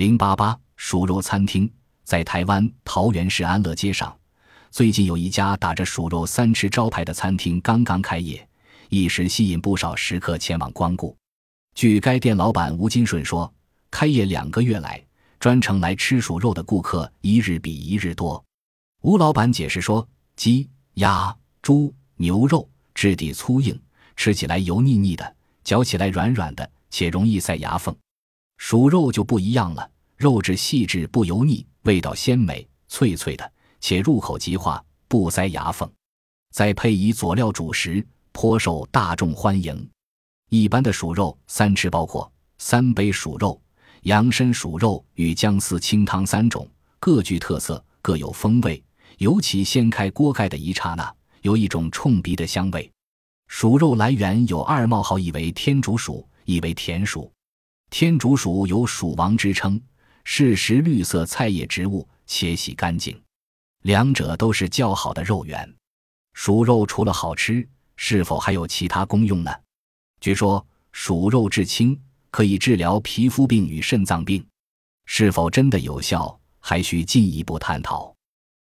零八八鼠肉餐厅在台湾桃园市安乐街上，最近有一家打着“鼠肉三吃”招牌的餐厅刚刚开业，一时吸引不少食客前往光顾。据该店老板吴金顺说，开业两个月来，专程来吃鼠肉的顾客一日比一日多。吴老板解释说，鸡、鸭、猪、牛肉质地粗硬，吃起来油腻腻的，嚼起来软软的，且容易塞牙缝。鼠肉就不一样了，肉质细致不油腻，味道鲜美脆脆的，且入口即化，不塞牙缝。再配以佐料主食，颇受大众欢迎。一般的鼠肉三吃包括三杯鼠肉、羊参鼠肉与姜丝清汤三种，各具特色，各有风味。尤其掀开锅盖的一刹那，有一种冲鼻的香味。鼠肉来源有二冒号，一为天竺鼠，一为田鼠。天竺鼠有“鼠王”之称，是食绿色菜叶植物，且洗干净。两者都是较好的肉源。鼠肉除了好吃，是否还有其他功用呢？据说鼠肉至清，可以治疗皮肤病与肾脏病，是否真的有效，还需进一步探讨。